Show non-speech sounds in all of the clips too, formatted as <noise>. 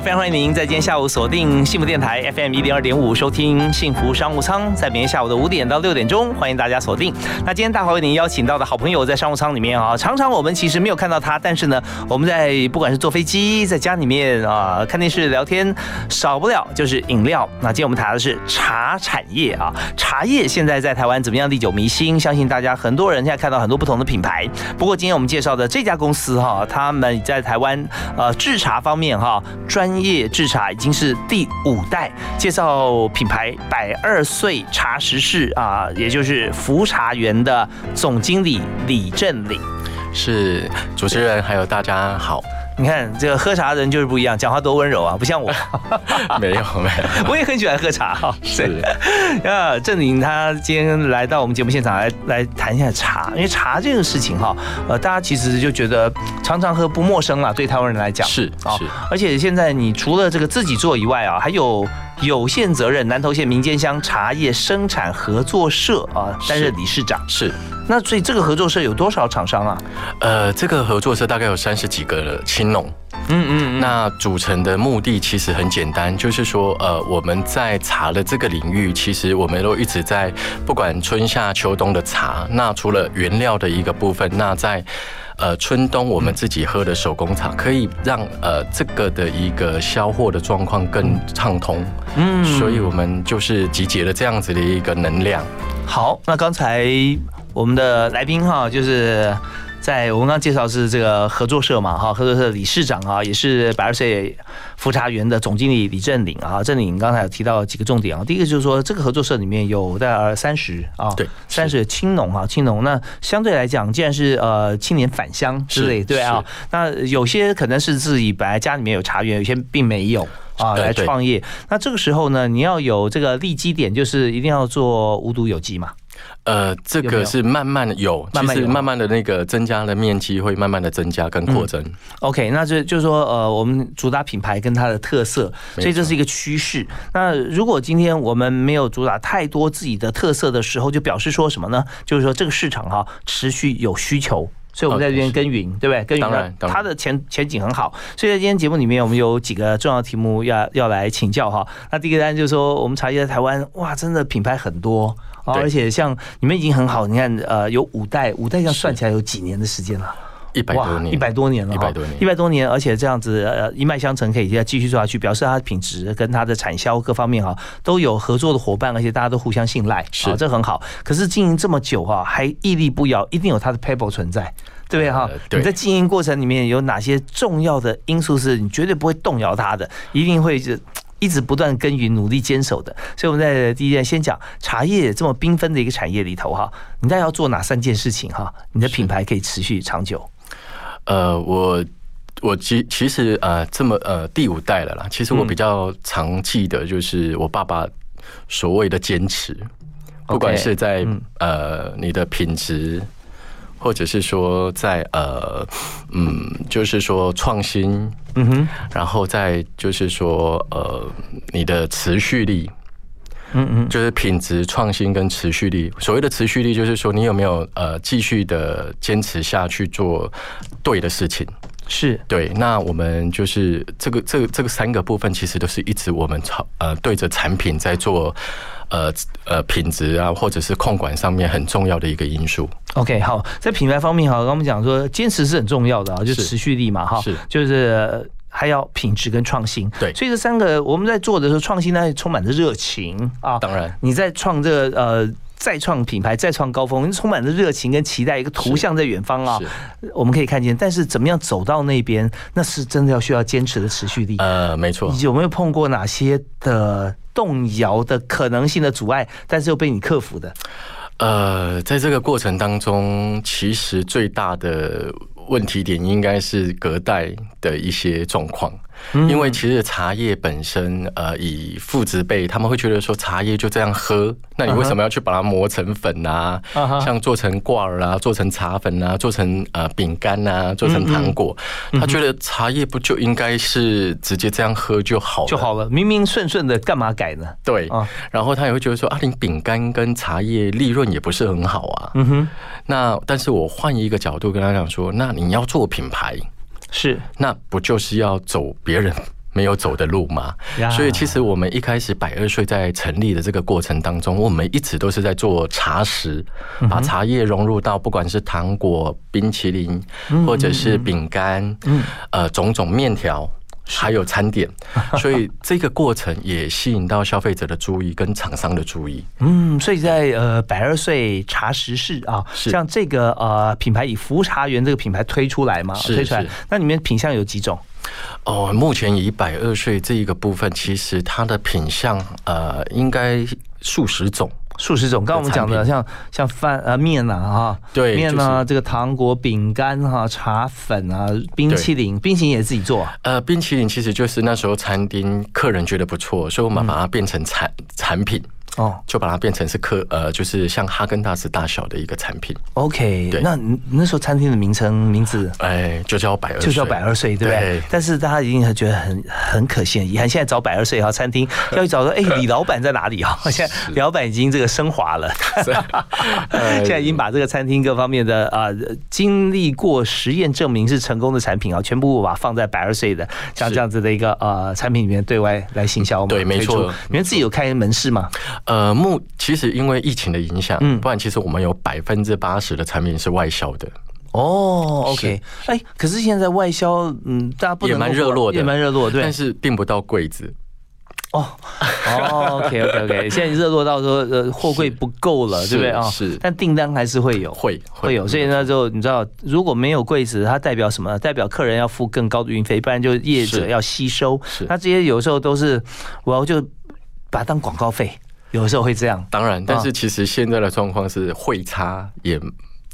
非常欢迎您在今天下午锁定幸福电台 FM 一零二点五，收听幸福商务舱，在明天下午的五点到六点钟，欢迎大家锁定。那今天大华为您邀请到的好朋友在商务舱里面啊，常常我们其实没有看到他，但是呢，我们在不管是坐飞机，在家里面啊，看电视聊天，少不了就是饮料。那今天我们谈的是茶产业啊，茶叶现在在台湾怎么样历久弥新？相信大家很多人现在看到很多不同的品牌。不过今天我们介绍的这家公司哈，他们在台湾呃制茶方面哈。专业制茶已经是第五代，介绍品牌百二岁茶食室啊，也就是福茶园的总经理李振岭，是主持人，还有大家好。你看这个喝茶的人就是不一样，讲话多温柔啊，不像我。<laughs> 没有没有，<laughs> 我也很喜欢喝茶哈。是啊，郑林他今天来到我们节目现场来来谈一下茶，因为茶这个事情哈，呃，大家其实就觉得常常喝不陌生了，对台湾人来讲是啊。而且现在你除了这个自己做以外啊，还有。有限责任南投县民间乡茶叶生产合作社啊，担任理事长。是，那所以这个合作社有多少厂商啊？呃，这个合作社大概有三十几个青农。嗯嗯。那组成的目的其实很简单，就是说，呃，我们在茶的这个领域，其实我们都一直在不管春夏秋冬的茶，那除了原料的一个部分，那在。呃，春冬我们自己喝的手工茶，可以让呃这个的一个销货的状况更畅通。嗯，所以我们就是集结了这样子的一个能量。好，那刚才我们的来宾哈，就是。在我们刚介绍是这个合作社嘛，哈，合作社理事长啊，也是百二岁福茶园的总经理李振岭啊。振岭刚才有提到几个重点啊，第一个就是说这个合作社里面有大概三十啊，对，三十青农啊，青农。那相对来讲，既然是呃青年返乡之类，对啊，那有些可能是自己本来家里面有茶园，有些并没有啊，来创业。那这个时候呢，你要有这个立基点，就是一定要做无毒有机嘛。呃，这个是慢慢的有，就是慢慢的那个增加的面积会慢慢的增加跟扩增。OK，那这就是说，呃，我们主打品牌跟它的特色，所以这是一个趋势。那如果今天我们没有主打太多自己的特色的时候，就表示说什么呢？就是说这个市场哈持续有需求，所以我们在这边耕耘，对不对？耕耘，它的前前景很好。所以在今天节目里面，我们有几个重要题目要要来请教哈。那第一个单就是说，我们茶叶在台湾，哇，真的品牌很多。而且像你们已经很好，你看，呃，有五代，五代这样算起来有几年的时间了？一百多年，一百多年了，一百多年，一百多年，而且这样子，呃，一脉相承，可以再继续做下去，表示它的品质跟它的产销各方面哈，都有合作的伙伴，而且大家都互相信赖，是，这很好。可是经营这么久哈，还屹立不摇，一定有它的 people 存在，对不对哈？你在经营过程里面有哪些重要的因素是你绝对不会动摇它的，一定会是。一直不断耕耘、努力坚守的，所以我们在第一件先讲茶叶这么缤纷的一个产业里头哈，你在要做哪三件事情哈？你的品牌可以持续长久。呃，我我其其实呃这么呃第五代了啦，其实我比较常记得就是我爸爸所谓的坚持，不管是在呃你的品质。或者是说，在呃，嗯，就是说创新，嗯哼，然后再就是说，呃，你的持续力，嗯嗯，就是品质创新跟持续力。所谓的持续力，就是说你有没有呃继续的坚持下去做对的事情。是对。那我们就是这个这个这个三个部分，其实都是一直我们朝呃对着产品在做。呃呃，品质啊，或者是控管上面很重要的一个因素。OK，好，在品牌方面哈，刚我们讲说坚持是很重要的啊，就持续力嘛哈，是，就是还要品质跟创新。对，所以这三个我们在做的时候，创新呢充满着热情啊。当然，你在创这个呃再创品牌、再创高峰，充满着热情跟期待，一个图像在远方啊，我们可以看见。但是怎么样走到那边，那是真的要需要坚持的持续力。呃，没错。有没有碰过哪些的？动摇的可能性的阻碍，但是又被你克服的。呃，在这个过程当中，其实最大的问题点应该是隔代的一些状况。因为其实茶叶本身，呃，以父子辈他们会觉得说茶叶就这样喝，那你为什么要去把它磨成粉啊？像做成罐儿啊，做成茶粉啊，做成呃饼干啊，做成糖果，他觉得茶叶不就应该是直接这样喝就好就好了？明明顺顺的，干嘛改呢？对，然后他也会觉得说啊，你饼干跟茶叶利润也不是很好啊。嗯哼，那但是我换一个角度跟他讲说，那你要做品牌。是，那不就是要走别人没有走的路吗？所以其实我们一开始百二岁在成立的这个过程当中，我们一直都是在做茶食，把茶叶融入到不管是糖果、冰淇淋，或者是饼干，呃，种种面条。还有餐点，所以这个过程也吸引到消费者的注意跟厂商的注意。嗯，所以在呃百二岁茶食室啊，像这个呃品牌以福茶园这个品牌推出来嘛，推出来，那里面品相有几种？哦，目前以百二岁这一个部分，其实它的品相呃应该数十种。数十种，刚刚我们讲的像像饭啊面呐哈，对面啊这个糖果饼干哈茶粉啊冰淇淋，冰淇淋也自己做啊。呃，冰淇淋其实就是那时候餐厅客人觉得不错，所以我们把它变成产产品。哦，就把它变成是客呃，就是像哈根达斯大小的一个产品。OK，对，那那时候餐厅的名称名字，哎，就叫百二，就叫百二岁，对不对？但是大家一定觉得很很可惜，遗憾。现在找百二岁哈餐厅，<laughs> 要去找说，哎，李老板在哪里啊？<laughs> 现在李老板已经这个升华了，<laughs> 现在已经把这个餐厅各方面的啊，经历过实验证明是成功的产品啊，全部把放在百二岁的像这样子的一个呃产品里面对外来行销。对，没错。你们自己有开门市吗？呃，目其实因为疫情的影响，嗯，不然其实我们有百分之八十的产品是外销的。哦，OK，哎，可是现在外销，嗯，大家不也蛮热络的，也蛮热络，对，但是订不到柜子。哦，哦，OK，OK，OK，现在热络到说，呃，货柜不够了，对不对啊？是，但订单还是会有，会会有，所以那，就你知道，如果没有柜子，它代表什么？代表客人要付更高的运费，不然就业者要吸收。是，那这些有时候都是，我要就把它当广告费。有时候会这样，当然，但是其实现在的状况是汇差也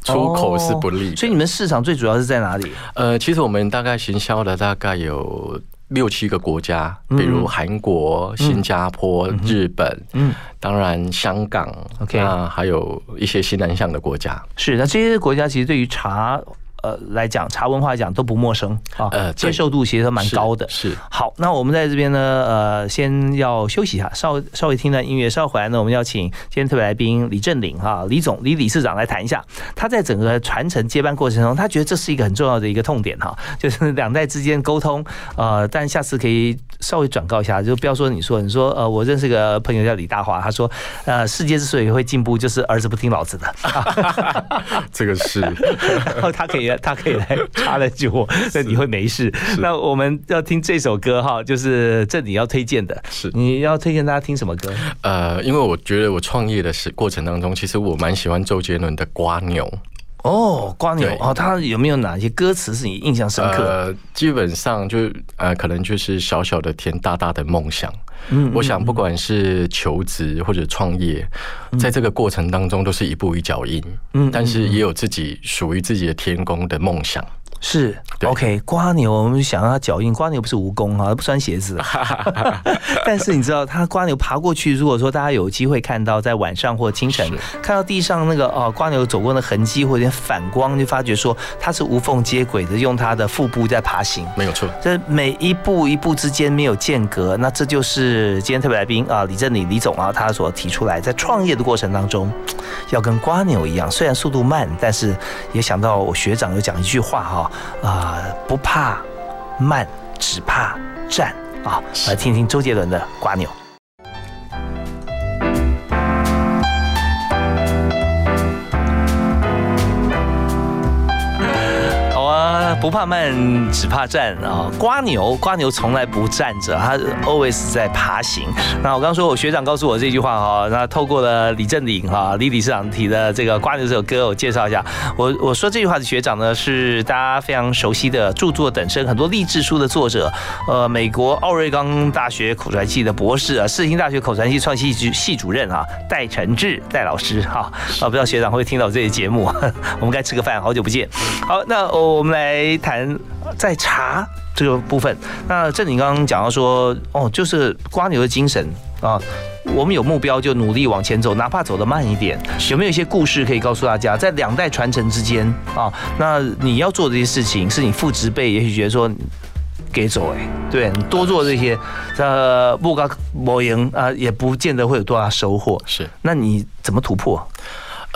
出口是不利，所以你们市场最主要是在哪里？呃，其实我们大概行销的大概有六七个国家，比如韩国、新加坡、日本，嗯，当然香港，OK，那还有一些西南向的国家。是，那这些国家其实对于茶。呃，来讲茶文化讲都不陌生啊，呃，接受度其实都蛮高的。是好，那我们在这边呢，呃，先要休息一下，稍稍微听段音乐，稍后回来呢，我们要请今天特别来宾李振岭哈，李总李理事长来谈一下，他在整个传承接班过程中，他觉得这是一个很重要的一个痛点哈，<laughs> 就是两代之间沟通。呃，但下次可以稍微转告一下，就不要说你说你说呃，我认识个朋友叫李大华，他说呃，世界之所以会进步，就是儿子不听老子的。<laughs> 这个是，然 <laughs> 后他可以。他可以来插了句，<laughs> 那你会没事。那我们要听这首歌哈，就是这你要推荐的，是你要推荐大家听什么歌？呃，因为我觉得我创业的时过程当中，其实我蛮喜欢周杰伦的《瓜牛》。哦，瓜牛哦，他有没有哪些歌词是你印象深刻？呃，基本上就呃，可能就是小小的天，大大的梦想。嗯，我想不管是求职或者创业，在这个过程当中都是一步一脚印。嗯，但是也有自己属于自己的天宫的梦想。是，OK，瓜牛，我们想让它脚印。瓜牛不是蜈蚣啊，<laughs> 不穿鞋子。<laughs> 但是你知道，它瓜牛爬过去，如果说大家有机会看到，在晚上或清晨看到地上那个哦，瓜牛走过的痕迹或者点反光，就发觉说它是无缝接轨的，用它的腹部在爬行。没有错，这每一步一步之间没有间隔，那这就是今天特别来宾啊，李振礼李总啊，他所提出来，在创业的过程当中，要跟瓜牛一样，虽然速度慢，但是也想到我学长有讲一句话哈。啊，不怕慢，只怕站啊！来听听周杰伦的《瓜牛》。不怕慢，只怕站啊！瓜牛，瓜牛从来不站着，它 always 在爬行。那我刚说，我学长告诉我这句话哈，那透过了李正岭哈，李理事长提的这个《瓜牛》这首歌，我介绍一下。我我说这句话的学长呢，是大家非常熟悉的著作等身，很多励志书的作者，呃，美国奥瑞冈大学口传系的博士啊，世新大学口传系创系系主任啊，戴承志戴老师 <laughs> 哈啊，不知道学长会听到这些节目，<laughs> 我们该吃个饭，好久不见。好，那我们来。来谈在茶这个部分。那正你刚刚讲到说，哦，就是瓜牛的精神啊，我们有目标就努力往前走，哪怕走得慢一点。有没有一些故事可以告诉大家，在两代传承之间啊？那你要做这些事情，是你父执辈，也许觉得说。给走哎，对你多做这些，呃，不高不赢啊，也不见得会有多大收获。是，那你怎么突破？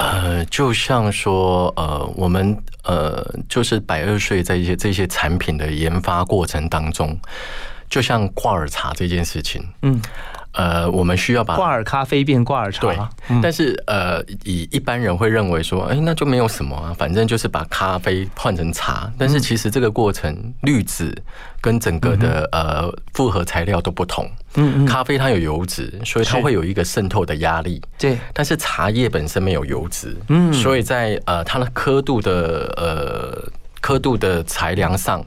呃，就像说，呃，我们呃，就是百二税在一些这些产品的研发过程当中，就像挂耳茶这件事情，嗯。呃，我们需要把挂耳咖啡变挂耳茶。对，但是呃，以一般人会认为说，哎，那就没有什么啊，反正就是把咖啡换成茶。但是其实这个过程，滤纸跟整个的呃复合材料都不同。嗯嗯。咖啡它有油脂，所以它会有一个渗透的压力。对。但是茶叶本身没有油脂。嗯。所以在呃它的刻度的呃刻度的材量上。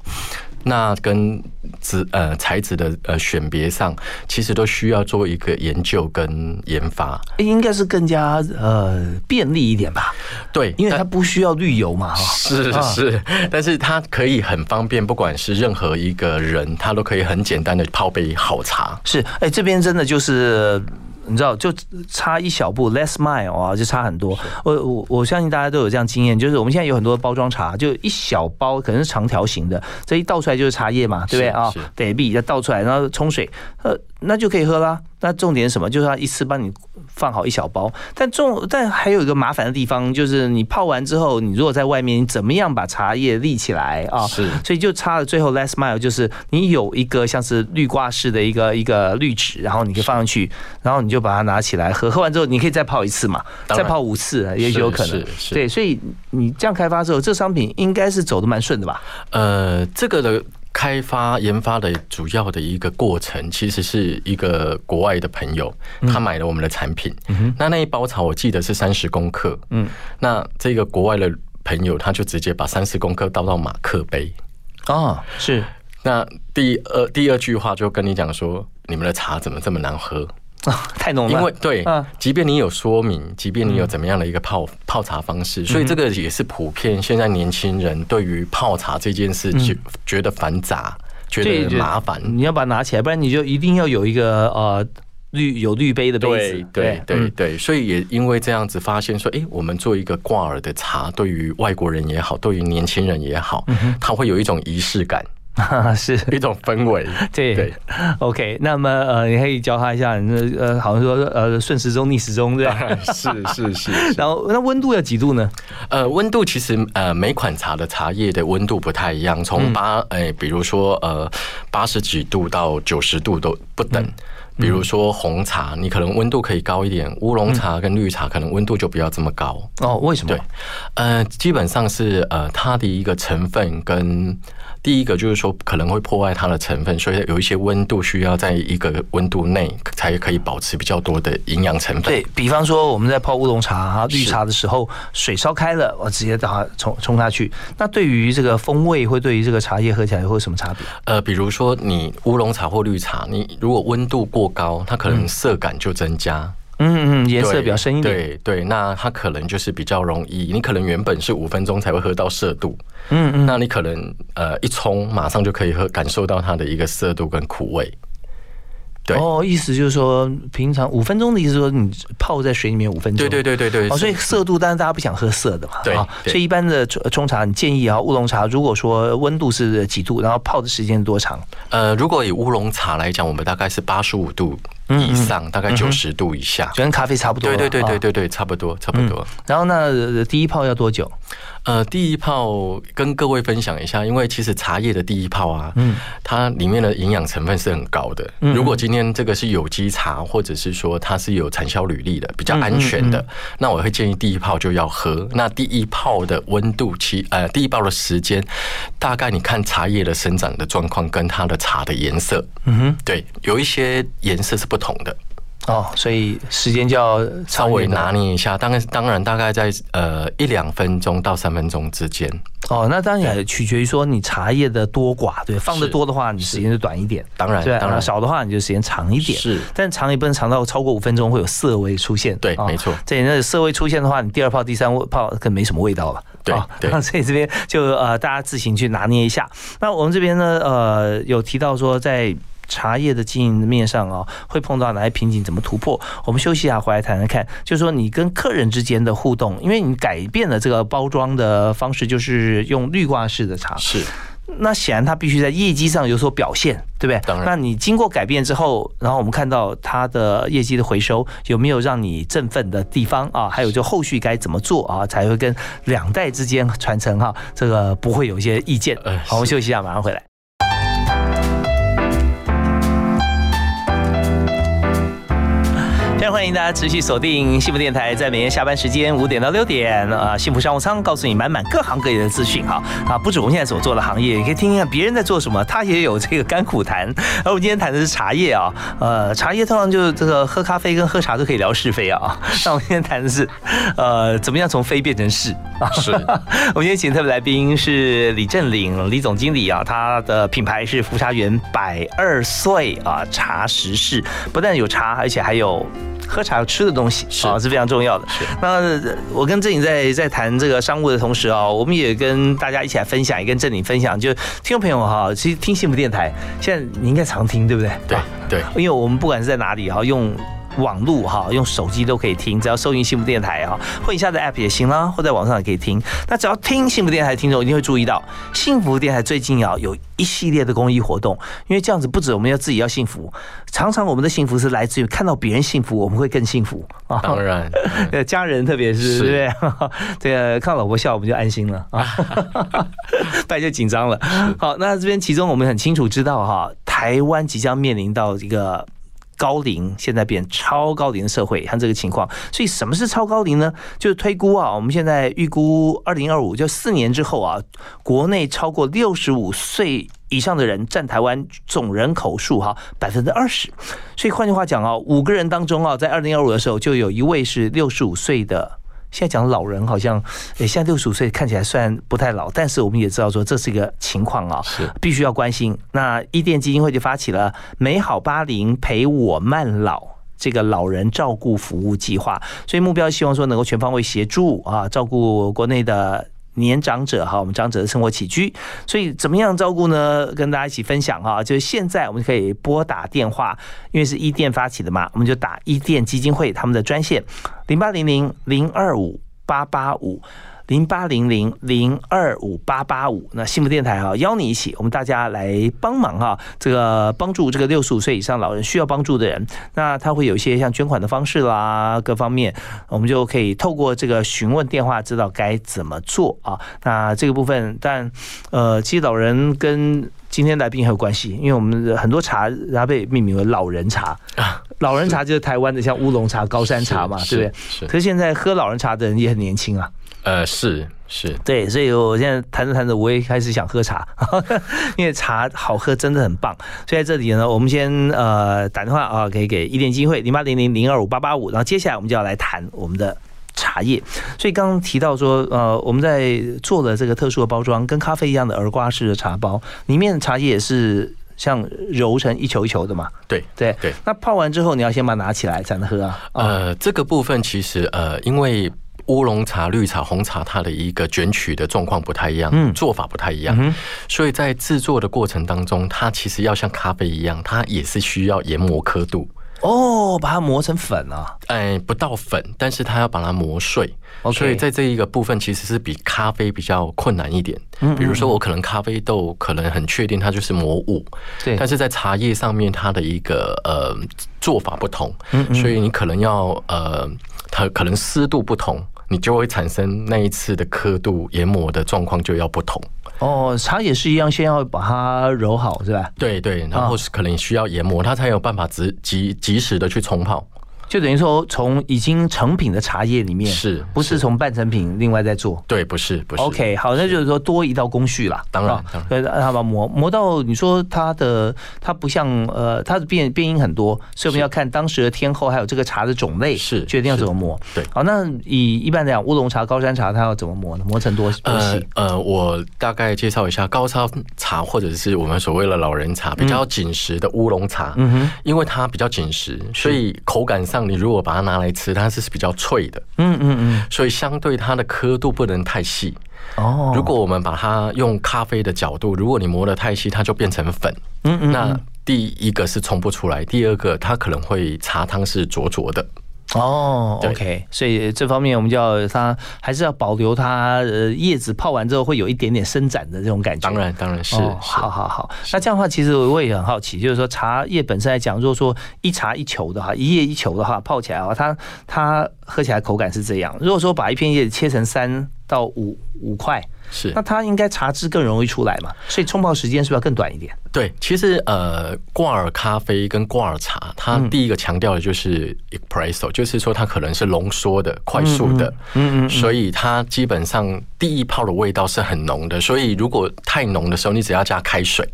那跟纸呃材质的呃选别上，其实都需要做一个研究跟研发。应该是更加呃便利一点吧？对，因为它不需要滤油嘛。是是，但是它可以很方便，不管是任何一个人，他都可以很简单的泡杯好茶。是，哎，这边真的就是。你知道，就差一小步，less mile 啊，就差很多。我我我相信大家都有这样经验，就是我们现在有很多包装茶，就一小包，可能是长条形的，这一倒出来就是茶叶嘛，对不对啊？得币再倒出来，然后冲水，呃，那就可以喝啦。那重点什么？就是它一次帮你放好一小包，但重但还有一个麻烦的地方，就是你泡完之后，你如果在外面，你怎么样把茶叶立起来啊？是，所以就差了最后 last mile，就是你有一个像是绿挂式的一个一个滤纸，然后你可以放上去，然后你就把它拿起来喝，喝完之后你可以再泡一次嘛，再泡五次也许有可能。对，所以你这样开发之后，这商品应该是走的蛮顺的吧？呃，这个的。开发研发的主要的一个过程，其实是一个国外的朋友，他买了我们的产品。那那一包茶，我记得是三十公克。嗯，那这个国外的朋友，他就直接把三十公克倒到马克杯。啊，是。那第二第二句话就跟你讲说，你们的茶怎么这么难喝？啊，<laughs> 太浓了。因为对，即便你有说明，即便你有怎么样的一个泡泡茶方式，所以这个也是普遍现在年轻人对于泡茶这件事觉觉得繁杂，觉得麻烦。你要把它拿起来，不然你就一定要有一个呃绿有绿杯的杯子。对对对，所以也因为这样子发现说，哎，我们做一个挂耳的茶，对于外国人也好，对于年轻人也好，他会有一种仪式感。<laughs> 是一种氛围，对对，OK。那么呃，你可以教他一下，那呃，好像说呃，顺时钟逆时钟，对吧？是 <laughs> 是是。<laughs> 然后那温度要几度呢？呃，温度其实呃，每款茶的茶叶的温度不太一样，从八哎，比如说呃，八十几度到九十度都不等。比如说红茶，你可能温度可以高一点；乌龙茶跟绿茶可能温度就不要这么高。哦，为什么？对，呃，基本上是呃，它的一个成分跟。第一个就是说可能会破坏它的成分，所以有一些温度需要在一个温度内才可以保持比较多的营养成分。对比方说我们在泡乌龙茶、啊绿茶的时候，水烧开了，我直接把它冲冲下去。那对于这个风味，会对于这个茶叶喝起来会有什么差别？呃，比如说你乌龙茶或绿茶，你如果温度过高，它可能色感就增加。嗯嗯，颜色比较深一点。对对，那它可能就是比较容易，你可能原本是五分钟才会喝到色度，嗯嗯，那你可能呃一冲马上就可以喝，感受到它的一个色度跟苦味。对哦，意思就是说，平常五分钟的意思说你泡在水里面五分钟。对对对对对。哦，所以色度，但是大家不想喝色的嘛。对。所以一般的冲茶，你建议啊，乌龙茶如果说温度是几度，然后泡的时间多长？呃，如果以乌龙茶来讲，我们大概是八十五度。以上大概九十度以下，就跟咖啡差不多。对对对对对对，差不多差不多。然后那第一泡要多久？呃，第一泡跟各位分享一下，因为其实茶叶的第一泡啊，嗯，它里面的营养成分是很高的。如果今天这个是有机茶，或者是说它是有产销履历的，比较安全的，那我会建议第一泡就要喝。那第一泡的温度其，呃，第一泡的时间，大概你看茶叶的生长的状况跟它的茶的颜色，嗯哼，对，有一些颜色是不同的。哦，所以时间就要稍微拿捏一下，当然当然大概在呃一两分钟到三分钟之间。哦，那当然也取决于说你茶叶的多寡，对，放的多的话，你时间就短一点；当然，对，当然少的话，你就时间长一点。是，但长也不能长到超过五分钟，会有涩味出现。对，没错。这那涩味出现的话，你第二泡、第三泡更没什么味道了。对，对。<laughs> 所以这边就呃，大家自行去拿捏一下。那我们这边呢，呃，有提到说在。茶叶的经营面上啊，会碰到哪些瓶颈？怎么突破？我们休息一下，回来谈谈看。就是说，你跟客人之间的互动，因为你改变了这个包装的方式，就是用绿挂式的茶。是，那显然它必须在业绩上有所表现，对不对？当然。那你经过改变之后，然后我们看到它的业绩的回收，有没有让你振奋的地方啊？还有就后续该怎么做啊，才会跟两代之间传承哈？这个不会有一些意见。好，我们休息一下，马上回来。欢迎大家持续锁定幸福电台，在每天下班时间五点到六点，啊，幸福商务舱告诉你满满各行各业的资讯哈啊，不止我们现在所做的行业，也可以听听看别人在做什么，他也有这个甘苦谈。而我们今天谈的是茶叶啊，呃，茶叶通常就是这个喝咖啡跟喝茶都可以聊是非啊。那我们今天谈的是，呃，怎么样从非变成是啊？是。<laughs> 我们今天请特别来宾是李振岭李总经理啊，他的品牌是福茶园百二岁啊茶食事，不但有茶，而且还有。喝茶要吃的东西啊是非常重要的。那我跟郑颖在在谈这个商务的同时啊，我们也跟大家一起来分享，也跟郑颖分享，就听众朋友哈，其实听幸福电台，现在你应该常听，对不对？对对，因为我们不管是在哪里哈，用。网路哈，用手机都可以听，只要搜音幸福电台啊，或者下载 App 也行啦，或在网上也可以听。那只要听幸福电台听众一定会注意到，幸福电台最近啊有一系列的公益活动，因为这样子不止我们要自己要幸福，常常我们的幸福是来自于看到别人幸福，我们会更幸福啊。当然，呃，家人特别是对？看老婆笑我们就安心了啊，<laughs> 不然就紧张了。好，那这边其中我们很清楚知道哈，台湾即将面临到一个。高龄现在变超高龄的社会，看这个情况，所以什么是超高龄呢？就是推估啊，我们现在预估二零二五就四年之后啊，国内超过六十五岁以上的人占台湾总人口数哈百分之二十，所以换句话讲啊，五个人当中啊，在二零二五的时候就有一位是六十五岁的。现在讲老人好像，诶，现在六十五岁看起来虽然不太老，但是我们也知道说这是一个情况啊，是必须要关心。那伊甸基金会就发起了“美好八零陪我慢老”这个老人照顾服务计划，所以目标希望说能够全方位协助啊，照顾国内的。年长者哈，我们长者的生活起居，所以怎么样照顾呢？跟大家一起分享哈。就是现在我们可以拨打电话，因为是伊电发起的嘛，我们就打伊电基金会他们的专线零八零零零二五八八五。零八零零零二五八八五，那幸福电台啊，邀你一起，我们大家来帮忙哈，这个帮助这个六十五岁以上老人需要帮助的人，那他会有一些像捐款的方式啦，各方面，我们就可以透过这个询问电话，知道该怎么做啊。那这个部分，但呃，其实老人跟今天来宾很有关系，因为我们很多茶它被命名为老人茶啊，老人茶就是台湾的像乌龙茶、高山茶嘛，对不对？是。可是现在喝老人茶的人也很年轻啊。呃，是是，对，所以我现在谈着谈着，我也开始想喝茶，<laughs> 因为茶好喝，真的很棒。所以在这里呢，我们先呃打电话啊，可以给一点机会，零八零零零二五八八五，然后接下来我们就要来谈我们的茶叶。所以刚刚提到说，呃，我们在做了这个特殊的包装，跟咖啡一样的耳瓜式的茶包，里面的茶叶也是像揉成一球一球的嘛？对对对。那泡完之后，你要先把它拿起来才能喝啊？呃，这个部分其实呃，因为。乌龙茶、绿茶、红茶，它的一个卷曲的状况不太一样，嗯，做法不太一样，所以在制作的过程当中，它其实要像咖啡一样，它也是需要研磨刻度。哦，把它磨成粉啊？哎，不到粉，但是它要把它磨碎。所以在这一个部分，其实是比咖啡比较困难一点。嗯，比如说我可能咖啡豆可能很确定它就是磨五，对，但是在茶叶上面，它的一个呃做法不同，嗯，所以你可能要呃，它可能湿度不同。你就会产生那一次的刻度研磨的状况就要不同哦。茶也是一样，先要把它揉好，是吧？对对，然后是可能需要研磨，它才有办法及及及时的去冲泡。就等于说从已经成品的茶叶里面，是不是从半成品另外再做？对，不是不是。OK，好，那就是说多一道工序啦。当然，对，让它把磨磨到你说它的它不像呃它的变变音很多，所以我们要看当时的天候还有这个茶的种类是决定要怎么磨。对，好，那以一般来讲乌龙茶、高山茶它要怎么磨呢？磨成多多细？呃，我大概介绍一下高山茶或者是我们所谓的老人茶，比较紧实的乌龙茶。嗯哼，因为它比较紧实，所以口感上你如果把它拿来吃，它是比较脆的。嗯嗯嗯，所以相对它的刻度不能太细。哦，如果我们把它用咖啡的角度，如果你磨得太细，它就变成粉。嗯嗯，那第一个是冲不出来，第二个它可能会茶汤是浊浊的。哦，OK，所以这方面我们就要它还是要保留它呃叶子泡完之后会有一点点伸展的这种感觉。当然，当然是。好好好，那这样的话，其实我也很好奇，就是说茶叶本身来讲，如果说一茶一球的话，一叶一球的话，泡起来的话，它它喝起来口感是这样。如果说把一片叶子切成三到五五块。是，那它应该茶汁更容易出来嘛？所以冲泡时间是不是要更短一点？对，其实呃，挂耳咖啡跟挂耳茶，它第一个强调的就是 espresso，就是说它可能是浓缩的、快速的，嗯嗯，所以它基本上第一泡的味道是很浓的。所以如果太浓的时候，你只要加开水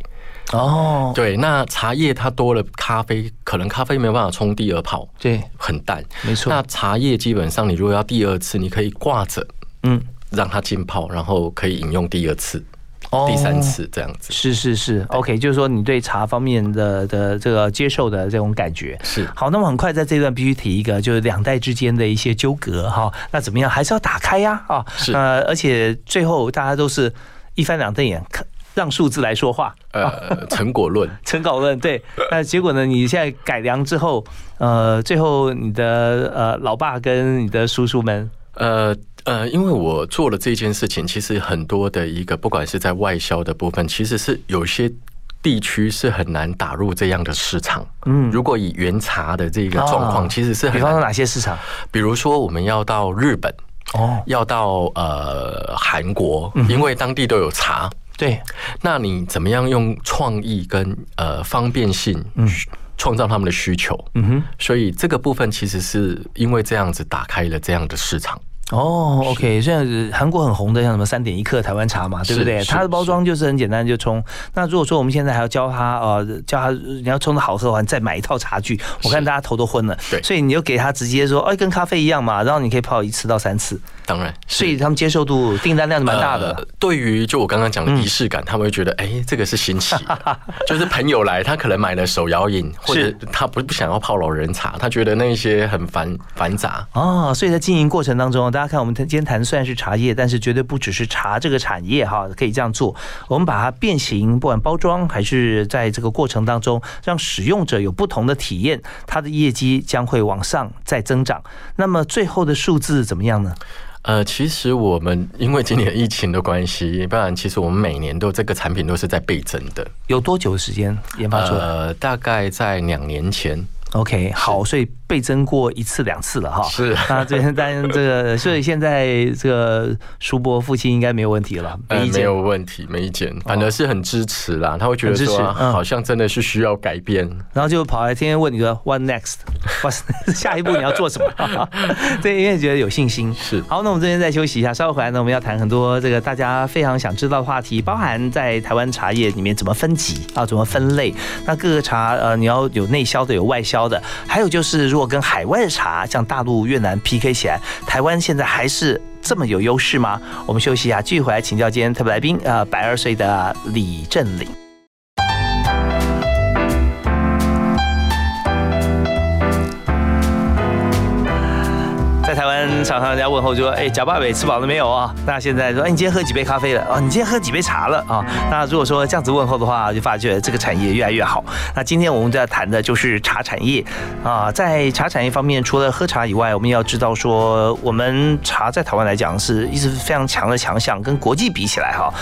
哦。对，那茶叶它多了咖啡，可能咖啡没有办法冲第二泡，对，很淡，没错。那茶叶基本上你如果要第二次，你可以挂着，嗯。让它浸泡，然后可以饮用第二次、第三次这样子。是是是，OK，就是说你对茶方面的的这个接受的这种感觉是好。那么很快在这段必须提一个，就是两代之间的一些纠葛哈。那怎么样，还是要打开呀啊？是呃，而且最后大家都是一翻两瞪眼，让数字来说话。呃，<laughs> 成果论，成果论对。那结果呢？你现在改良之后，呃，最后你的呃老爸跟你的叔叔们，呃。呃，因为我做了这件事情，其实很多的一个，不管是在外销的部分，其实是有些地区是很难打入这样的市场。嗯，如果以原茶的这个状况，其实是比方说哪些市场？比如说我们要到日本，哦，要到呃韩国，因为当地都有茶。对，那你怎么样用创意跟呃方便性，嗯，创造他们的需求？嗯哼，所以这个部分其实是因为这样子打开了这样的市场。哦，OK，现在韩国很红的，像什么三点一克台湾茶嘛，对不对？它的包装就是很简单，就冲。那如果说我们现在还要教他，呃，教他你要冲的好喝的话，再买一套茶具，我看大家头都昏了。对，所以你就给他直接说，哎，跟咖啡一样嘛，然后你可以泡一次到三次。当然，所以他们接受度、订单量是蛮大的。对于就我刚刚讲的仪式感，他们会觉得，哎，这个是新奇，<laughs> 就是朋友来，他可能买了手摇饮，或者他不不想要泡老人茶，他觉得那些很繁繁杂哦。所以在经营过程当中，大家看我们今天谈虽然是茶叶，但是绝对不只是茶这个产业哈，可以这样做。我们把它变形，不管包装还是在这个过程当中，让使用者有不同的体验，它的业绩将会往上再增长。那么最后的数字怎么样呢？呃，其实我们因为今年疫情的关系，不然其实我们每年都这个产品都是在倍增的。有多久时间研发出来？呃，大概在两年前。OK，好，所以倍增过一次两次了哈。是那这但这个，所以现在这个叔伯父亲应该没有问题了，<laughs> 没没有问题，没意见，反而是很支持啦。他会觉得说，好像真的是需要改变，然后就跑来天天问你说，What next？<laughs> 下一步你要做什么？<laughs> 对，因为觉得有信心。是好，那我们这边再休息一下，稍后回来呢，我们要谈很多这个大家非常想知道的话题，包含在台湾茶叶里面怎么分级啊，怎么分类？那各个茶呃，你要有内销的，有外销。高的，还有就是，如果跟海外的茶，像大陆、越南 PK 起来，台湾现在还是这么有优势吗？我们休息一下，继续回来请教今天特别来宾，呃，百二岁的李振岭。常常人家问候就说：“哎，贾爸伟吃饱了没有啊？”那现在说：“哎，你今天喝几杯咖啡了？哦，你今天喝几杯茶了？啊？”那如果说这样子问候的话，就发觉这个产业越来越好。那今天我们在谈的就是茶产业啊，在茶产业方面，除了喝茶以外，我们要知道说，我们茶在台湾来讲是一直非常强的强项，跟国际比起来哈，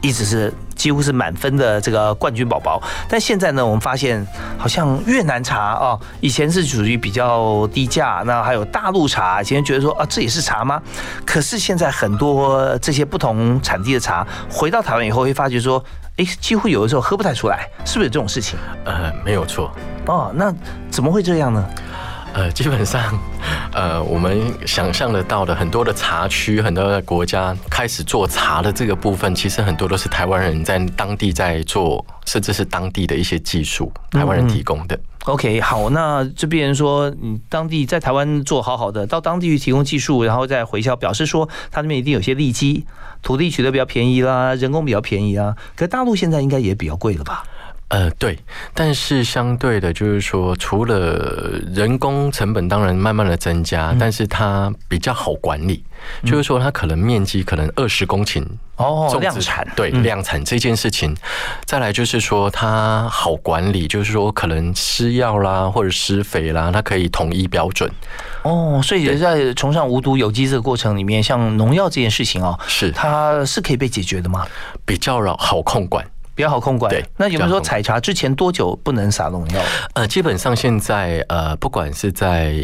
一直是。几乎是满分的这个冠军宝宝，但现在呢，我们发现好像越南茶哦，以前是属于比较低价，那还有大陆茶，以前觉得说啊，这也是茶吗？可是现在很多这些不同产地的茶回到台湾以后，会发觉说，哎，几乎有的时候喝不太出来，是不是有这种事情？呃，没有错。哦，那怎么会这样呢？呃，基本上，呃，我们想象得到的很多的茶区，很多的国家开始做茶的这个部分，其实很多都是台湾人在当地在做，甚至是当地的一些技术，台湾人提供的。OK，好，那这边说你当地在台湾做好好的，到当地去提供技术，然后再回销，表示说他那边一定有些利基，土地取得比较便宜啦，人工比较便宜啊。可大陆现在应该也比较贵了吧？呃，对，但是相对的，就是说，除了人工成本当然慢慢的增加，但是它比较好管理，就是说，它可能面积可能二十公顷哦，量产。对量产这件事情，再来就是说它好管理，就是说可能施药啦或者施肥啦，它可以统一标准。哦，所以在崇尚无毒有机这个过程里面，像农药这件事情哦，是。它是可以被解决的吗？比较好控管。比较好控管。对，那有没有说采茶之前多久不能撒农药？呃，基本上现在呃，不管是在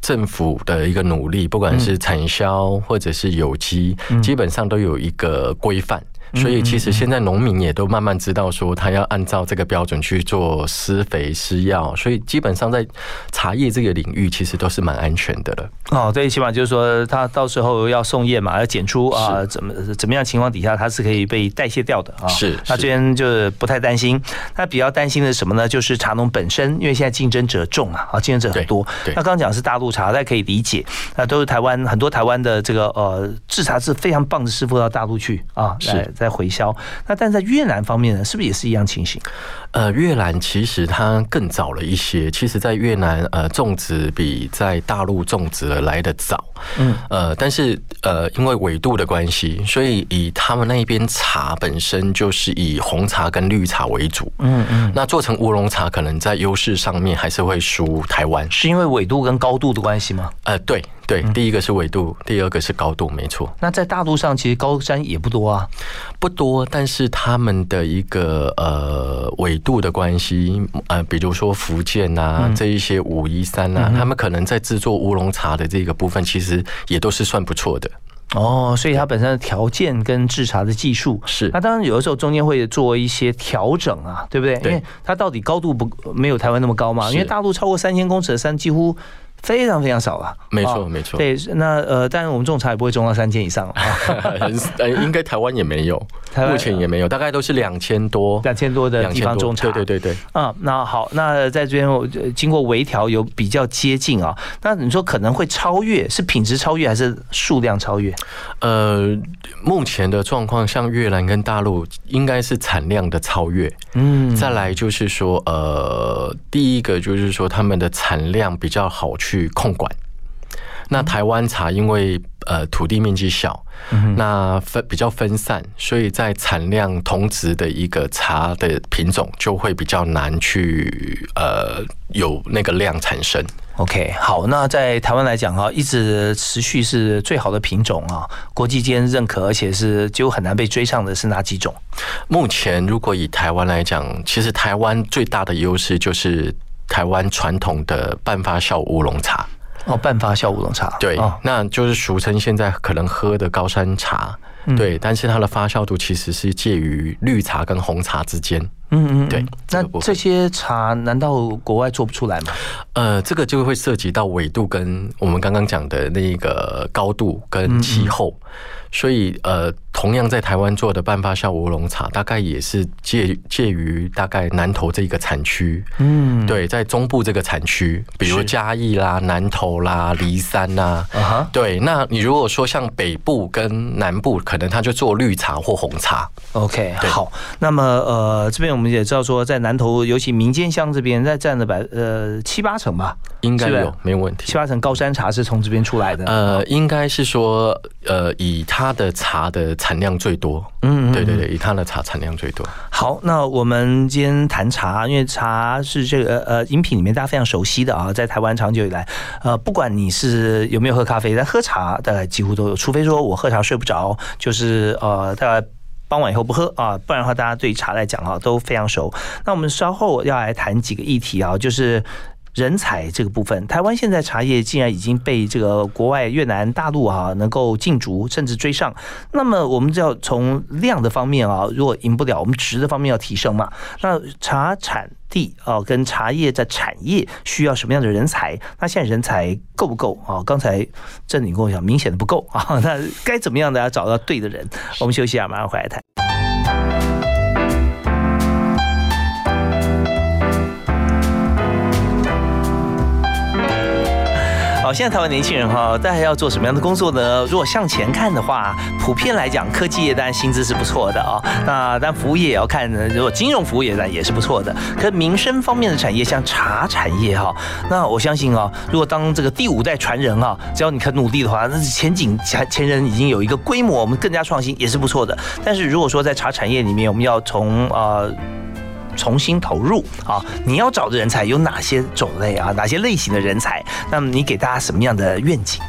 政府的一个努力，不管是产销或者是有机，基本上都有一个规范。所以其实现在农民也都慢慢知道说，他要按照这个标准去做施肥施药，所以基本上在茶叶这个领域，其实都是蛮安全的了。哦，最起码就是说，他到时候要送验嘛，要检出啊，怎么怎么样情况底下，它是可以被代谢掉的啊。是，那这边就不太担心。那比较担心的什么呢？就是茶农本身，因为现在竞争者重啊，啊，竞争者很多。那刚刚讲是大陆茶，大家可以理解，那都是台湾很多台湾的这个呃制茶是非常棒的师傅到大陆去啊，是。在回销，那但在越南方面呢，是不是也是一样情形？呃，越南其实它更早了一些。其实，在越南，呃，种植比在大陆种植来的早。嗯，呃，但是呃，因为纬度的关系，所以以他们那边茶本身就是以红茶跟绿茶为主。嗯嗯，那做成乌龙茶，可能在优势上面还是会输台湾。是因为纬度跟高度的关系吗？呃，对。对，第一个是纬度，第二个是高度，没错。那在大陆上，其实高山也不多啊，不多。但是他们的一个呃纬度的关系，呃，比如说福建啊，这一些武夷山啊，他们可能在制作乌龙茶的这个部分，其实也都是算不错的。哦，所以它本身的条件跟制茶的技术是，那当然有的时候中间会做一些调整啊，对不对？因为它到底高度不没有台湾那么高嘛，因为大陆超过三千公尺的山几乎。非常非常少了，没错没错。对，那呃，但是我们种茶也不会种到三千以上 <laughs> 了。呃，应该台湾也没有，目前也没有，大概都是两千多，两千多的地方种茶。对对对对。啊，那好，那在这边我经过微调有比较接近啊。那你说可能会超越，是品质超越还是数量超越？呃，目前的状况，像越南跟大陆，应该是产量的超越。嗯。再来就是说，呃，第一个就是说他们的产量比较好去。去控管。那台湾茶因为呃土地面积小，那分比较分散，所以在产量同值的一个茶的品种就会比较难去呃有那个量产生。OK，好，那在台湾来讲啊，一直持续是最好的品种啊，国际间认可，而且是几乎很难被追上的是哪几种？目前如果以台湾来讲，其实台湾最大的优势就是。台湾传统的半发酵乌龙茶。哦，半发酵乌龙茶，对，那就是俗称现在可能喝的高山茶，对，但是它的发酵度其实是介于绿茶跟红茶之间，嗯嗯，对。那这些茶难道国外做不出来吗？呃，这个就会涉及到纬度跟我们刚刚讲的那个高度跟气候。所以，呃，同样在台湾做的半发酵乌龙茶，大概也是介介于大概南投这个产区，嗯，对，在中部这个产区，比如嘉义啦、南投啦、离山呐，对。那你如果说像北部跟南部，可能他就做绿茶或红茶。OK，好。那么，呃，这边我们也知道说，在南投，尤其民间乡这边，在占了百呃七八成吧，应该有没有问题？七八成高山茶是从这边出来的。呃，应该是说，呃，以它。它的茶的产量最多，嗯，对对对，以它的茶产量最多。好，那我们今天谈茶，因为茶是这个呃饮品里面大家非常熟悉的啊，在台湾长久以来，呃，不管你是有没有喝咖啡，但喝茶大概几乎都有，除非说我喝茶睡不着，就是呃大概傍晚以后不喝啊，不然的话大家对茶来讲啊都非常熟。那我们稍后要来谈几个议题啊，就是。人才这个部分，台湾现在茶叶竟然已经被这个国外越南、大陆啊能够竞逐，甚至追上。那么我们就要从量的方面啊，如果赢不了，我们值的方面要提升嘛。那茶产地啊，跟茶叶在产业需要什么样的人才？那现在人才够不够啊？刚才郑你跟我讲，明显的不够啊。那该怎么样的要找到对的人？我们休息一下，马上回来谈。现在台湾年轻人哈，大家要做什么样的工作呢？如果向前看的话，普遍来讲，科技业当然薪资是不错的啊。那但服务业也要看，如果金融服务业呢也是不错的。可民生方面的产业，像茶产业哈，那我相信啊，如果当这个第五代传人啊，只要你肯努力的话，那是前景前前人已经有一个规模，我们更加创新也是不错的。但是如果说在茶产业里面，我们要从呃。重新投入啊！你要找的人才有哪些种类啊？哪些类型的人才？那么你给大家什么样的愿景？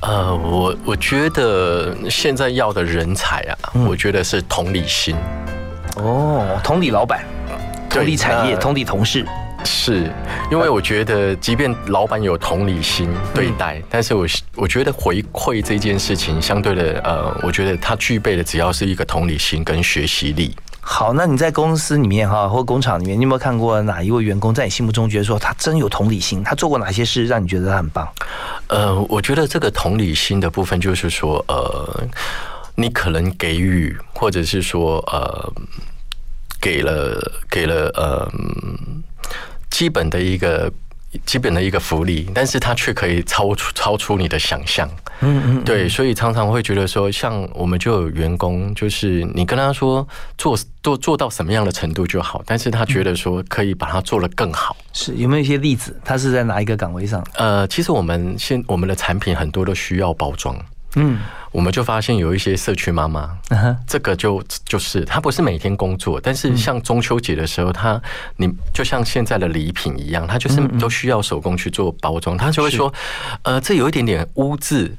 呃，我我觉得现在要的人才啊，我觉得是同理心。哦，同理老板，同理产业，同理同事。是因为我觉得，即便老板有同理心对待，但是我我觉得回馈这件事情，相对的，呃，我觉得他具备的只要是一个同理心跟学习力。好，那你在公司里面哈，或工厂里面，你有没有看过哪一位员工在你心目中觉得说他真有同理心？他做过哪些事让你觉得他很棒？呃，我觉得这个同理心的部分就是说，呃，你可能给予，或者是说，呃，给了给了，呃，基本的一个。基本的一个福利，但是它却可以超出超出你的想象。嗯嗯，对，所以常常会觉得说，像我们就有员工，就是你跟他说做做做到什么样的程度就好，但是他觉得说可以把它做得更好。是有没有一些例子？他是在哪一个岗位上？呃，其实我们现我们的产品很多都需要包装。嗯，我们就发现有一些社区妈妈，这个就就是她不是每天工作，但是像中秋节的时候，她你就像现在的礼品一样，她就是都需要手工去做包装，她就会说，呃，这有一点点污渍，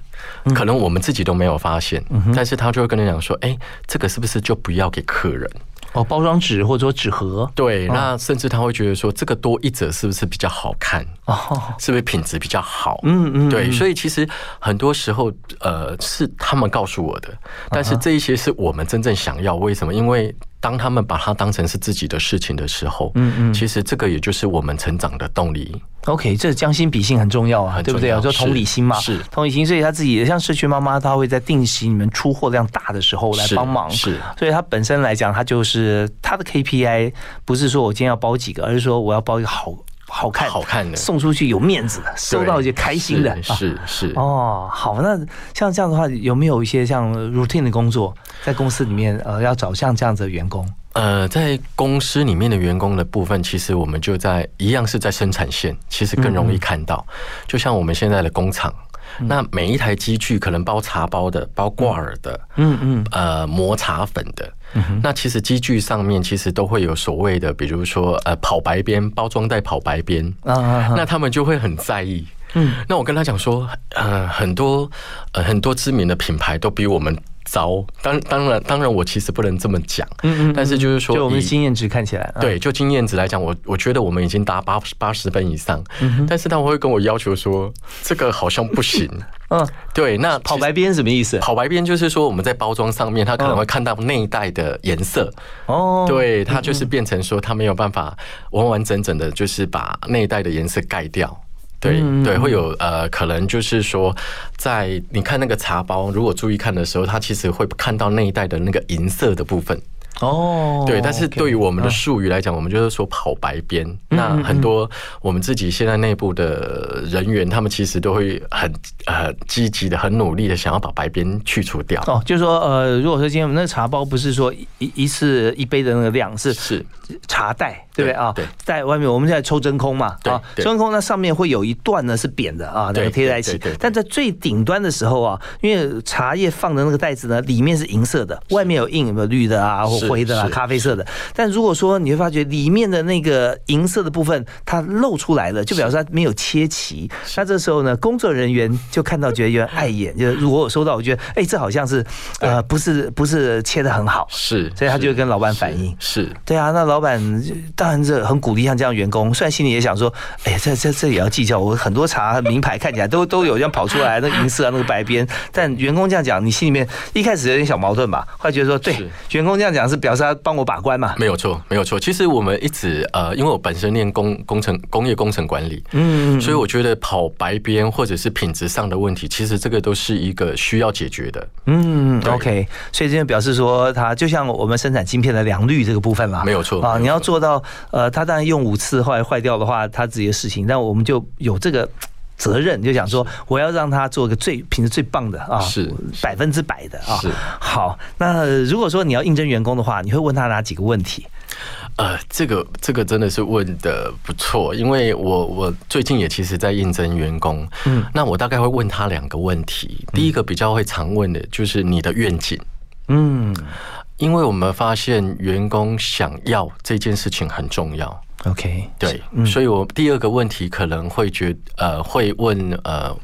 可能我们自己都没有发现，但是他就会跟你讲说，哎，这个是不是就不要给客人？哦，包装纸或者说纸盒，对，那甚至他会觉得说这个多一折是不是比较好看？哦，是不是品质比较好？嗯嗯，对，所以其实很多时候，呃，是他们告诉我的，但是这一些是我们真正想要。为什么？因为当他们把它当成是自己的事情的时候，嗯嗯，其实这个也就是我们成长的动力。OK，这将心比心很重要啊，对不对啊？说同理心嘛，是同理心，所以他自己像社区妈妈，她会在定期你们出货量大的时候来帮忙，是，所以她本身来讲，她就是她的 KPI 不是说我今天要包几个，而是说我要包一个好。好看，好看的，送出去有面子的，收到一些开心的，是是哦。好，那像这样的话，有没有一些像 routine 的工作，在公司里面呃，要找像这样子的员工？呃，在公司里面的员工的部分，其实我们就在一样是在生产线，其实更容易看到。就像我们现在的工厂。那每一台机具可能包茶包的，包挂耳的，嗯嗯，呃，磨茶粉的。那其实机具上面其实都会有所谓的，比如说呃，跑白边包装袋跑白边啊，那他们就会很在意。嗯，那我跟他讲说，呃，很多呃很多知名的品牌都比我们。糟，当当然当然，我其实不能这么讲，嗯嗯，但是就是说，就我们经验值看起来，对，就经验值来讲，我我觉得我们已经达八八十分以上，嗯但是他们会跟我要求说，这个好像不行，<laughs> 嗯，对，那跑白边什么意思？跑白边就是说我们在包装上面，他可能会看到内袋的颜色，哦，对，它就是变成说他没有办法完完整整的，就是把内袋的颜色盖掉。对对，会有呃，可能就是说，在你看那个茶包，如果注意看的时候，它其实会看到那一带的那个银色的部分。哦，对，但是对于我们的术语来讲，我们就是说跑白边。那很多我们自己现在内部的人员，他们其实都会很呃积极的、很努力的想要把白边去除掉。哦，就是说呃，如果说今天我们那个茶包不是说一一次一杯的那个量，是是茶袋，对不对啊？对，在外面我们在抽真空嘛，啊，抽真空那上面会有一段呢是扁的啊，那个贴在一起。但在最顶端的时候啊，因为茶叶放的那个袋子呢，里面是银色的，外面有印有没有绿的啊？或灰的啦，咖啡色的。但如果说你会发觉里面的那个银色的部分它露出来了，就表示它没有切齐。那这时候呢，工作人员就看到觉得有点碍眼，就如果我收到，我觉得哎，这好像是呃不是不是切的很好，是，所以他就跟老板反映，是对啊，那老板当然这很鼓励像这样员工，虽然心里也想说，哎，这这这也要计较，我很多茶名牌看起来都都有这样跑出来，<laughs> 那银色啊，那个白边，但员工这样讲，你心里面一开始有点小矛盾吧？后来觉得说，对，员工这样讲是表示他帮我把关嘛？没有错，没有错。其实我们一直呃，因为我本身念工工程工业工程管理，嗯，所以我觉得跑白边或者是品质上的问题，其实这个都是一个需要解决的。嗯，OK，所以这边表示说，它就像我们生产晶片的良率这个部分嘛，没有错啊。你要做到呃，它当然用五次坏坏掉的话，它自己的事情，但我们就有这个。责任就想说，我要让他做个最品质最棒的啊，是百分之百的啊。好，那如果说你要应征员工的话，你会问他哪几个问题？呃，这个这个真的是问的不错，因为我我最近也其实在应征员工，嗯，那我大概会问他两个问题。第一个比较会常问的就是你的愿景，嗯，因为我们发现员工想要这件事情很重要。OK，对，所以我第二个问题可能会觉呃会问呃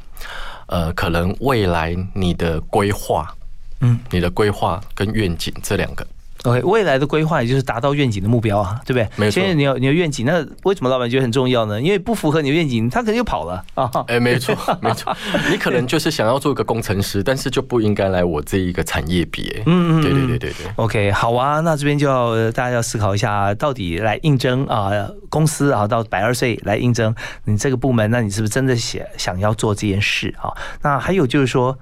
呃可能未来你的规划，嗯，你的规划跟愿景这两个。OK，未来的规划也就是达到愿景的目标啊，对不对？没错。现在你有你有愿景，那为什么老板觉得很重要呢？因为不符合你的愿景，他可能就跑了啊。<laughs> 哎，没错，没错。<laughs> 你可能就是想要做一个工程师，但是就不应该来我这一个产业别。嗯嗯，对对对对对。OK，好啊，那这边就要大家要思考一下，到底来应征啊公司啊到百二岁来应征你这个部门，那你是不是真的想想要做这件事啊？那还有就是说。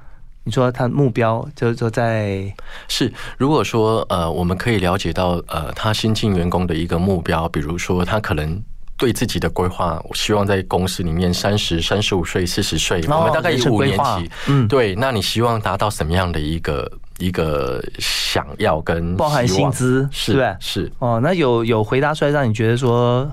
你说他目标就是说在是，如果说呃，我们可以了解到呃，他新进员工的一个目标，比如说他可能对自己的规划，我希望在公司里面三十三十五岁、四十岁，我们大概有五年期，嗯，对，那你希望达到什么样的一个一个想要跟包含薪资是是。哦，那有有回答出来让你觉得说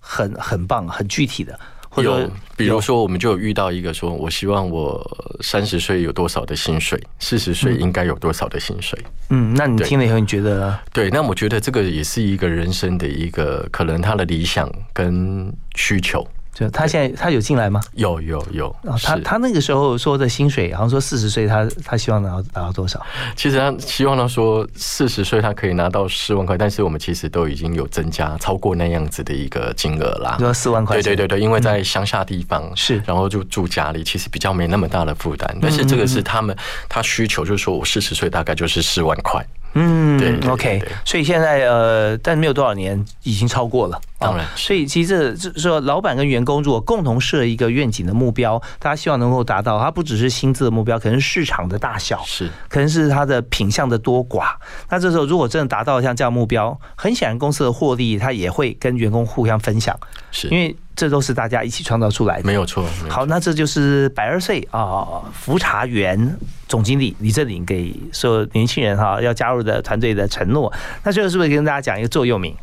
很很棒、很具体的。有，比如说，我们就有遇到一个说，我希望我三十岁有多少的薪水，四十岁应该有多少的薪水。嗯，那你听了以后，你觉得？对，那我觉得这个也是一个人生的一个可能他的理想跟需求。就他现在他有进来吗？有有有。他他那个时候说的薪水，好像说四十岁他他希望拿到拿到多少？其实他希望他说四十岁他可以拿到四万块，但是我们其实都已经有增加超过那样子的一个金额啦。说四万块？对对对对，因为在乡下地方是，然后就住家里，其实比较没那么大的负担。但是这个是他们他需求，就是说我四十岁大概就是四万块。嗯，对，OK，所以现在呃，但没有多少年，已经超过了。当然，所以其实这说老板跟员工如果共同设一个愿景的目标，大家希望能够达到，它不只是薪资的目标，可能是市场的大小，是，可能是它的品相的多寡。那这时候如果真的达到像这样目标，很显然公司的获利，它也会跟员工互相分享，是因为。这都是大家一起创造出来的，没有错。好，那这就是百二岁啊，福茶园总经理李正林给所有年轻人哈要加入的团队的承诺。那最后是不是跟大家讲一个座右铭？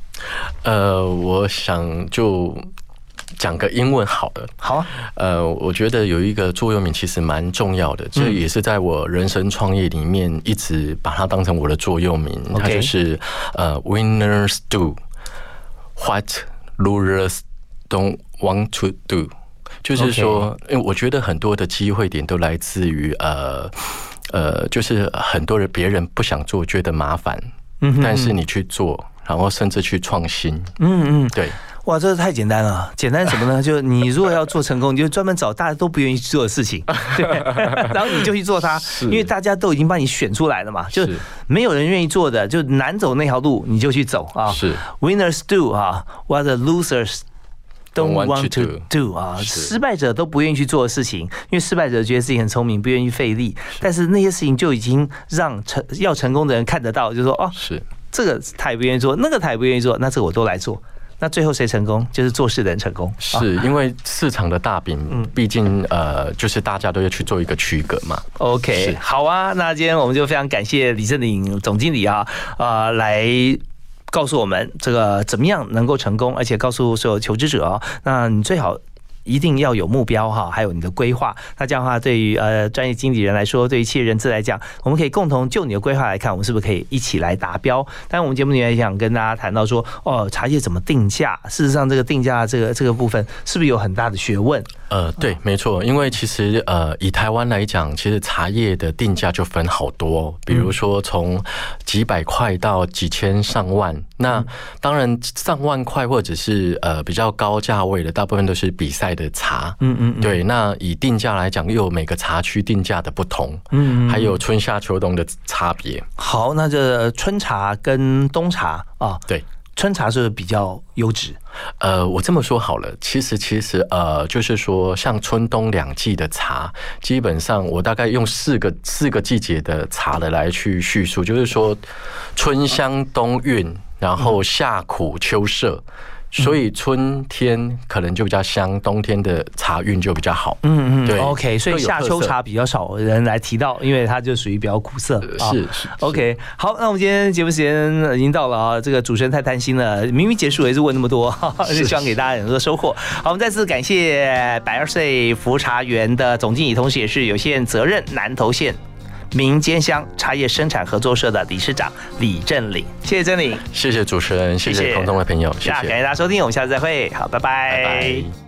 呃，我想就讲个英文好的。好啊。呃，我觉得有一个座右铭其实蛮重要的，这也是在我人生创业里面一直把它当成我的座右铭。它就是呃，Winners do what losers don't want to do，就是说，因为我觉得很多的机会点都来自于呃呃，就是很多人别人不想做，觉得麻烦，嗯，但是你去做，然后甚至去创新，嗯嗯，对，哇，这个太简单了，简单什么呢？<laughs> 就是你如果要做成功，你就专门找大家都不愿意做的事情，<laughs> 对，然后你就去做它，因为大家都已经帮你选出来了嘛，就是没有人愿意做的，就难走那条路，你就去走啊，是，Winners do 啊，What the losers。Don't want to do 啊，失败者都不愿意去做的事情，因为失败者觉得自己很聪明，不愿意费力。但是那些事情就已经让成要成功的人看得到，就说哦，是这个他也不愿意做，那个他也不愿意做，那这个我都来做。那最后谁成功？就是做事的人成功。是因为市场的大饼，毕竟呃，就是大家都要去做一个区隔嘛。OK，好啊，那今天我们就非常感谢李正鼎总经理啊啊来。告诉我们这个怎么样能够成功，而且告诉所有求职者哦，那你最好一定要有目标哈，还有你的规划。那这样的话，对于呃专业经理人来说，对于企业人资来讲，我们可以共同就你的规划来看，我们是不是可以一起来达标？但我们节目里面也想跟大家谈到说，哦，茶叶怎么定价？事实上，这个定价这个这个部分是不是有很大的学问？呃，对，没错，因为其实呃，以台湾来讲，其实茶叶的定价就分好多，比如说从几百块到几千上万。那当然，上万块或者是呃比较高价位的，大部分都是比赛的茶。嗯嗯，对。那以定价来讲，又有每个茶区定价的不同。嗯，还有春夏秋冬的差别。好，那这春茶跟冬茶啊，对。春茶是比较优质，呃，我这么说好了，其实其实呃，就是说像春冬两季的茶，基本上我大概用四个四个季节的茶的来去叙述，就是说春香冬韵，然后夏苦秋涩。所以春天可能就比较香，冬天的茶韵就比较好。嗯嗯，对。OK，所以夏秋茶比较少人来提到，因为它就属于比较苦涩。是是。OK，好，那我们今天节目时间已经到了啊，这个主持人太贪心了，明明结束也是问那么多，<laughs> 是希望给大家很多收获。好，我们再次感谢百二岁福茶园的总经理，同时也是有限责任南投县。民间乡茶叶生产合作社的理事长李振岭，谢谢振岭，谢谢主持人，谢谢空中的朋友，谢谢，感谢大家收听，我们下次再会，好，拜拜。